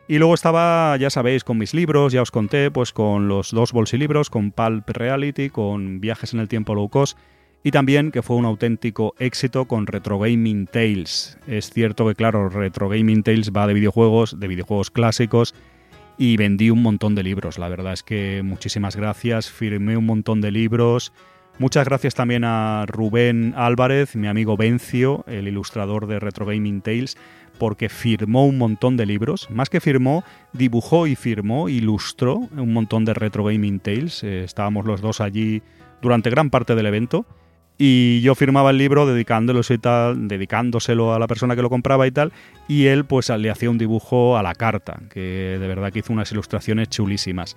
Y luego estaba, ya sabéis, con mis libros, ya os conté, pues con los dos bolsilibros, con Pulp Reality, con Viajes en el Tiempo Low Cost, y también que fue un auténtico éxito con Retro Gaming Tales. Es cierto que, claro, Retro Gaming Tales va de videojuegos, de videojuegos clásicos, y vendí un montón de libros. La verdad es que muchísimas gracias, firmé un montón de libros. Muchas gracias también a Rubén Álvarez, mi amigo Bencio, el ilustrador de Retro Gaming Tales, porque firmó un montón de libros. Más que firmó, dibujó y firmó, ilustró un montón de Retro Gaming Tales. Eh, estábamos los dos allí durante gran parte del evento y yo firmaba el libro dedicándolo y tal, dedicándoselo a la persona que lo compraba y tal, y él pues le hacía un dibujo a la carta, que de verdad que hizo unas ilustraciones chulísimas.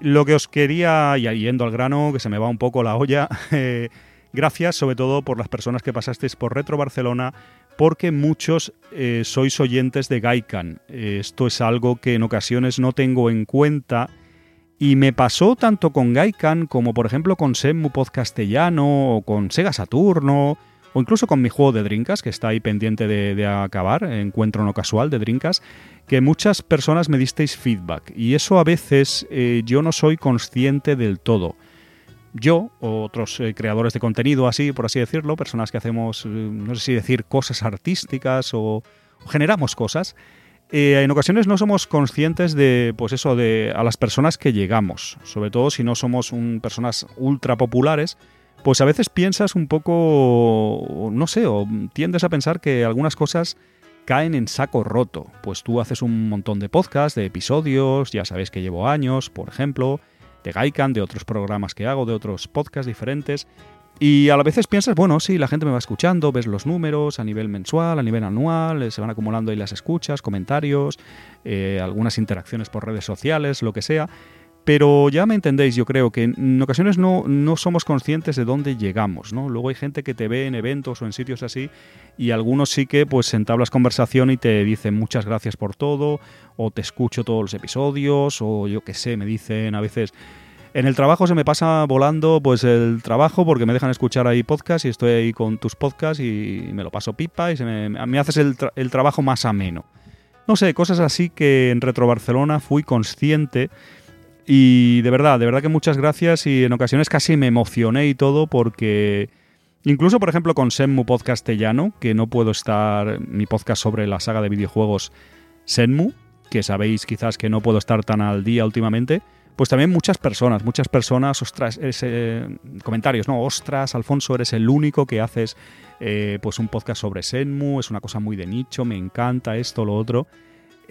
Lo que os quería, y yendo al grano, que se me va un poco la olla, [LAUGHS] eh, gracias sobre todo por las personas que pasasteis por Retro Barcelona, porque muchos eh, sois oyentes de Gaikan. esto es algo que en ocasiones no tengo en cuenta y me pasó tanto con Gaikan como por ejemplo con Senmu Podcastellano o con Sega Saturno o incluso con mi juego de Drinkas, que está ahí pendiente de, acabar, encuentro no casual de Drinkas, que muchas personas me disteis feedback y eso a veces eh, yo no soy consciente del todo. Yo o otros eh, creadores de contenido así, por así decirlo, personas que hacemos, eh, no sé si decir, cosas artísticas o generamos cosas, eh, en ocasiones no somos conscientes de, pues eso, de a las personas que llegamos, sobre todo si no somos personas ultra populares, pues a veces piensas un poco, no sé, o tiendes a pensar que algunas cosas caen en saco roto. Pues tú haces un montón de podcasts, de episodios, ya sabéis que llevo años, por ejemplo, de Gaikan, de otros programas que hago, de otros podcasts diferentes, y a veces piensas, bueno, sí, la gente me va escuchando, ves los números a nivel mensual, a nivel anual, eh, se van acumulando ahí las escuchas, comentarios, eh, algunas interacciones por redes sociales, lo que sea. Pero ya me entendéis, yo creo que en ocasiones no, no somos conscientes de dónde llegamos, ¿no? Luego hay gente que te ve en eventos o en sitios así y algunos sí que pues entablas conversación y te dicen muchas gracias por todo o te escucho todos los episodios o yo qué sé, me dicen a veces en el trabajo se me pasa volando pues el trabajo porque me dejan escuchar ahí podcast y estoy ahí con tus podcasts y me lo paso pipa y se me, haces el, el, trabajo más ameno. No sé, cosas así que en Retro Barcelona fui consciente y de verdad, de verdad que muchas gracias y en ocasiones casi me emocioné y todo porque incluso por ejemplo con Senmu Podcastellano, que no puedo estar, mi podcast sobre la saga de videojuegos Senmu, que sabéis quizás que no puedo estar tan al día últimamente, pues también muchas personas, muchas personas, ostras, eh, comentarios, ¿no? Ostras, Alfonso, eres el único que haces eh, pues un podcast sobre Senmu, es una cosa muy de nicho, me encanta esto, lo otro.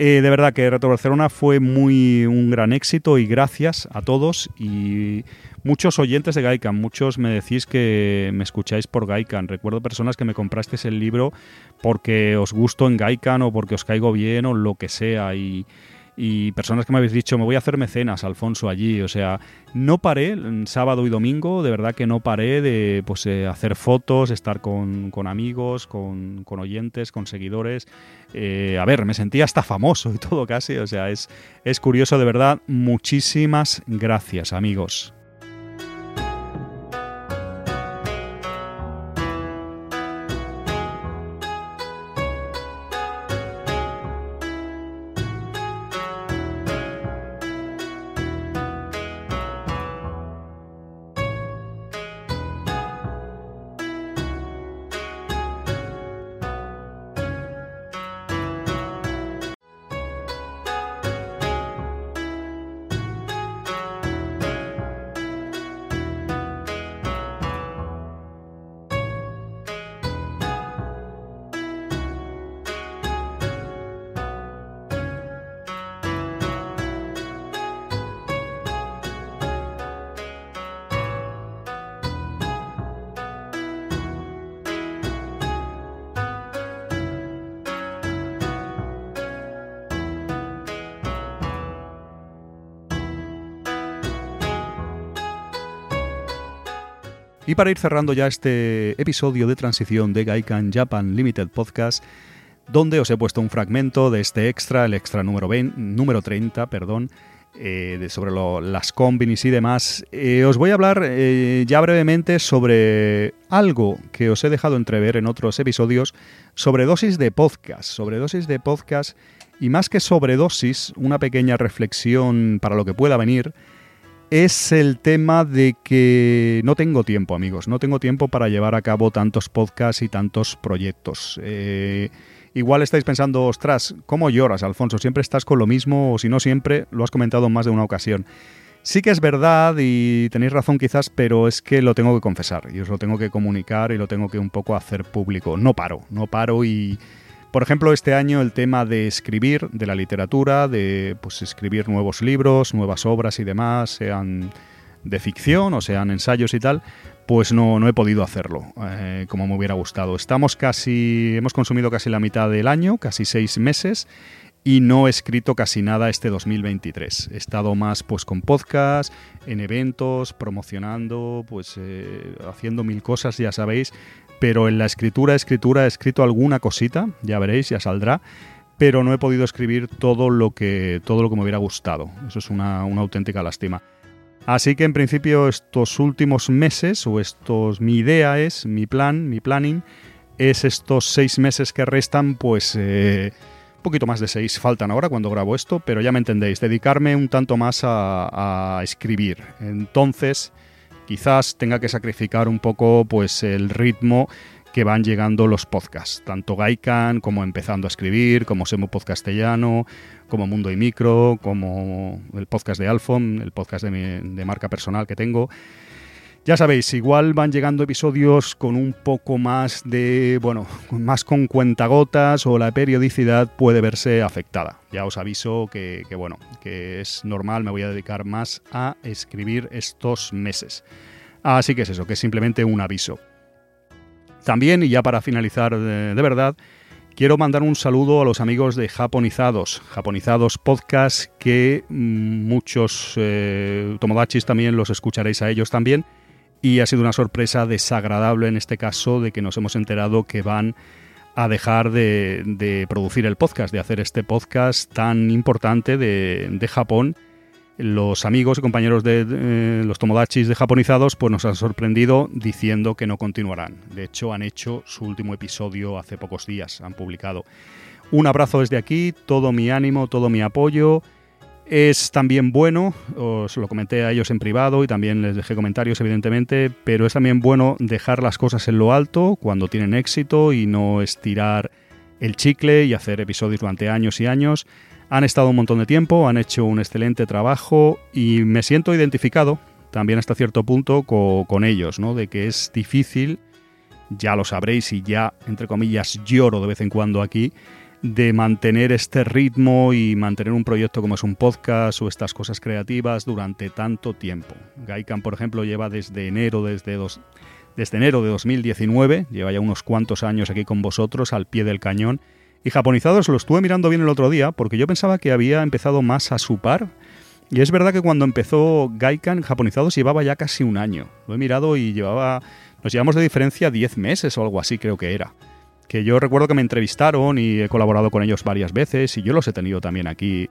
Eh, de verdad que Retro Barcelona fue muy un gran éxito y gracias a todos y muchos oyentes de Gaikan, muchos me decís que me escucháis por Gaikan. Recuerdo personas que me comprasteis el libro porque os gusto en Gaikan o porque os caigo bien o lo que sea y y personas que me habéis dicho, me voy a hacer mecenas, Alfonso, allí. O sea, no paré, sábado y domingo, de verdad que no paré de pues, eh, hacer fotos, estar con, amigos, con, oyentes, con seguidores. Eh, a ver, me sentía hasta famoso y todo casi. O sea, es, es curioso, de verdad. Muchísimas gracias, amigos. Y para ir cerrando ya este episodio de transición de Gaikan Japan Limited Podcast, donde os he puesto un fragmento de este extra, el extra número, 20, número 30, perdón, eh, de sobre las combinis y demás, eh, os voy a hablar eh, ya brevemente sobre algo que os he dejado entrever en otros episodios, sobre dosis de podcast, sobre dosis de podcast y más que sobredosis, una pequeña reflexión para lo que pueda venir es el tema de que no tengo tiempo, amigos, no tengo tiempo para llevar a cabo tantos podcasts y tantos proyectos. Eh, igual estáis pensando, ostras, ¿cómo lloras, Alfonso? Siempre estás con lo mismo, o si no siempre, lo has comentado en más de una ocasión. Sí que es verdad y tenéis razón quizás, pero es que lo tengo que confesar y os lo tengo que comunicar y lo tengo que un poco hacer público. No paro, no paro y por ejemplo, este año el tema de escribir, de la literatura, de pues, escribir nuevos libros, nuevas obras y demás, sean de ficción o sean ensayos y tal, pues no, no he podido hacerlo eh, como me hubiera gustado. Estamos casi, hemos consumido casi la mitad del año, casi seis meses, y no he escrito casi nada este 2023. He estado más pues con podcast, en eventos, promocionando, pues eh, haciendo mil cosas, ya sabéis, pero en la escritura, escritura he escrito alguna cosita, ya veréis, ya saldrá, pero no he podido escribir todo lo que, todo lo que me hubiera gustado. Eso es una, auténtica lástima. Así que en principio estos últimos meses, o estos, mi idea es, mi plan, mi planning, es estos seis meses que restan, pues eh, un poquito más de seis faltan ahora cuando grabo esto, pero ya me entendéis, dedicarme un tanto más a escribir. Entonces, quizás tenga que sacrificar un poco pues el ritmo que van llegando los podcasts, tanto Gaikan como empezando a escribir, como Semo Podcastellano, como Mundo y Micro, como el podcast de Alfon, el podcast de, de marca personal que tengo. Ya sabéis, igual van llegando episodios con un poco más de, bueno, [LAUGHS] más con cuentagotas o la periodicidad puede verse afectada. Ya os aviso que, bueno, que es normal, me voy a dedicar más a escribir estos meses. Así que es eso, que es simplemente un aviso. También, y ya para finalizar de, verdad, quiero mandar un saludo a los amigos de Japonizados, Japonizados Podcast, que mm, muchos eh, tomodachis también los escucharéis a ellos también y ha sido una sorpresa desagradable en este caso de que nos hemos enterado que van a dejar de, producir el podcast, de hacer este podcast tan importante de, Japón. Los amigos y compañeros de, los tomodachis de japonizados pues nos han sorprendido diciendo que no continuarán. De hecho, han hecho su último episodio hace pocos días, han publicado. Un abrazo desde aquí, todo mi ánimo, todo mi apoyo es también bueno, os lo comenté a ellos en privado y también les dejé comentarios evidentemente, pero es también bueno dejar las cosas en lo alto cuando tienen éxito y no estirar el chicle y hacer episodios durante años y años. Han estado un montón de tiempo, han hecho un excelente trabajo y me siento identificado también hasta cierto punto con, ellos, ¿no? De que es difícil, ya lo sabréis y ya, entre comillas, lloro de vez en cuando aquí, de mantener este ritmo y mantener un proyecto como es un podcast o estas cosas creativas durante tanto tiempo. Gaikan, por ejemplo, lleva desde enero, desde, desde enero de 2019, lleva ya unos cuantos años aquí con vosotros al pie del cañón Y japonizados lo estuve mirando bien el otro día porque yo pensaba que había empezado más a su par. Y es verdad que cuando empezó Gaikan, japonizados llevaba ya casi un año. Lo he mirado y llevaba. Nos llevamos de diferencia 10 meses o algo así, creo que era. Que yo recuerdo que me entrevistaron y he colaborado con ellos varias veces y yo los he tenido también aquí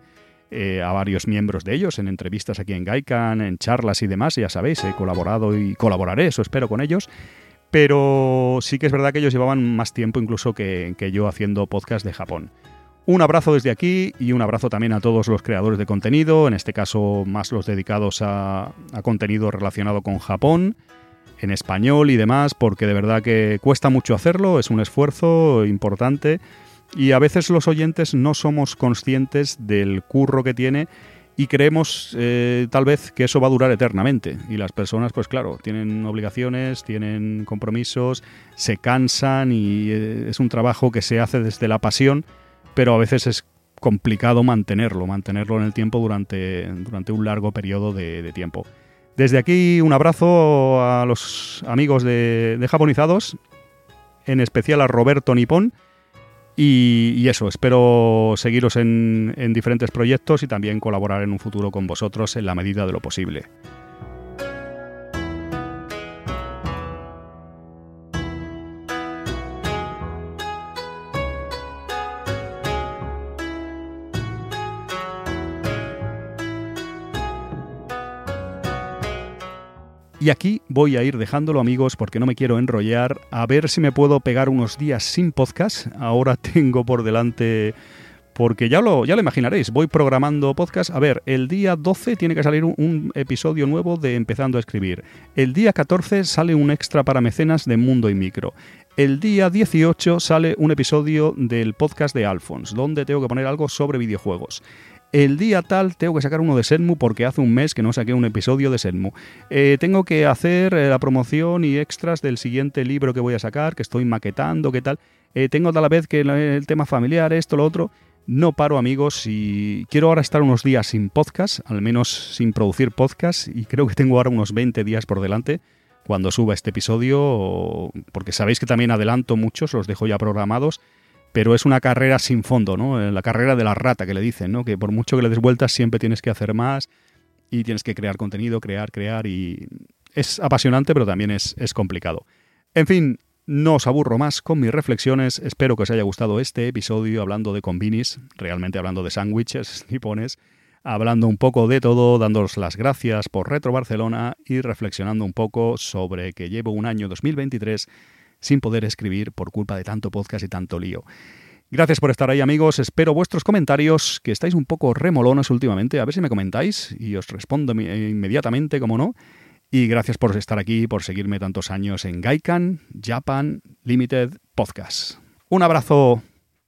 eh, a varios miembros de ellos en entrevistas aquí en Gaikan, en charlas y demás. ya sabéis, he colaborado y colaboraré, eso espero con ellos. Pero sí que es verdad que ellos llevaban más tiempo incluso que, yo haciendo podcast de Japón. Un abrazo desde aquí y un abrazo también a todos los creadores de contenido, en este caso más los dedicados a, a, contenido relacionado con Japón, en español y demás, porque de verdad que cuesta mucho hacerlo, es un esfuerzo importante y a veces los oyentes no somos conscientes del curro que tiene y creemos eh, tal vez que eso va a durar eternamente. Y las personas, pues claro, tienen obligaciones, tienen compromisos, se cansan y eh, es un trabajo que se hace desde la pasión, pero a veces es complicado mantenerlo, mantenerlo en el tiempo durante, durante un largo periodo de, tiempo. Desde aquí un abrazo a los amigos de, de Japonizados, en especial a Roberto Nipón, y, eso, espero seguiros en diferentes proyectos y también colaborar en un futuro con vosotros en la medida de lo posible. Y aquí voy a ir dejándolo amigos porque no me quiero enrollar, a ver si me puedo pegar unos días sin podcast. Ahora [LAUGHS] tengo por delante porque ya lo, ya lo imaginaréis, voy programando podcast. A ver, el día 12 tiene que salir un, episodio nuevo de Empezando a Escribir. El día 14 sale un extra para mecenas de Mundo y Micro. El día 18 sale un episodio del podcast de Alphonse, donde tengo que poner algo sobre videojuegos el día tal tengo que sacar uno de Senmu porque hace un mes que no saqué un episodio de Senmu. Eh, tengo que hacer eh, la promoción y extras del siguiente libro que voy a sacar, que estoy maquetando, qué tal. Eh, tengo tal vez que el, tema familiar, esto, lo otro. No paro amigos y quiero ahora estar unos días sin podcast, al menos sin producir podcast y creo que tengo ahora unos 20 días por delante cuando suba este episodio, porque sabéis que también adelanto muchos, los dejo ya programados pero es una carrera sin fondo, ¿no? Eh, la carrera de la rata que le dicen, ¿no? Que por mucho que le des vueltas siempre tienes que hacer más y tienes que crear contenido, crear, crear y es apasionante, pero también es, complicado. En fin, no os aburro más con mis reflexiones. Espero que os haya gustado este episodio hablando de combinis, realmente hablando de sándwiches [LAUGHS] nipones, hablando un poco de todo, dándoos las gracias por Retro Barcelona y reflexionando un poco sobre que llevo un año 2023 sin poder escribir por culpa de tanto podcast y tanto lío. Gracias por estar ahí amigos, espero vuestros comentarios, que estáis un poco remolones últimamente, a ver si me comentáis y os respondo inmediatamente, como no. Y gracias por estar aquí, por seguirme tantos años en Gaikan Japan Limited Podcast. Un abrazo.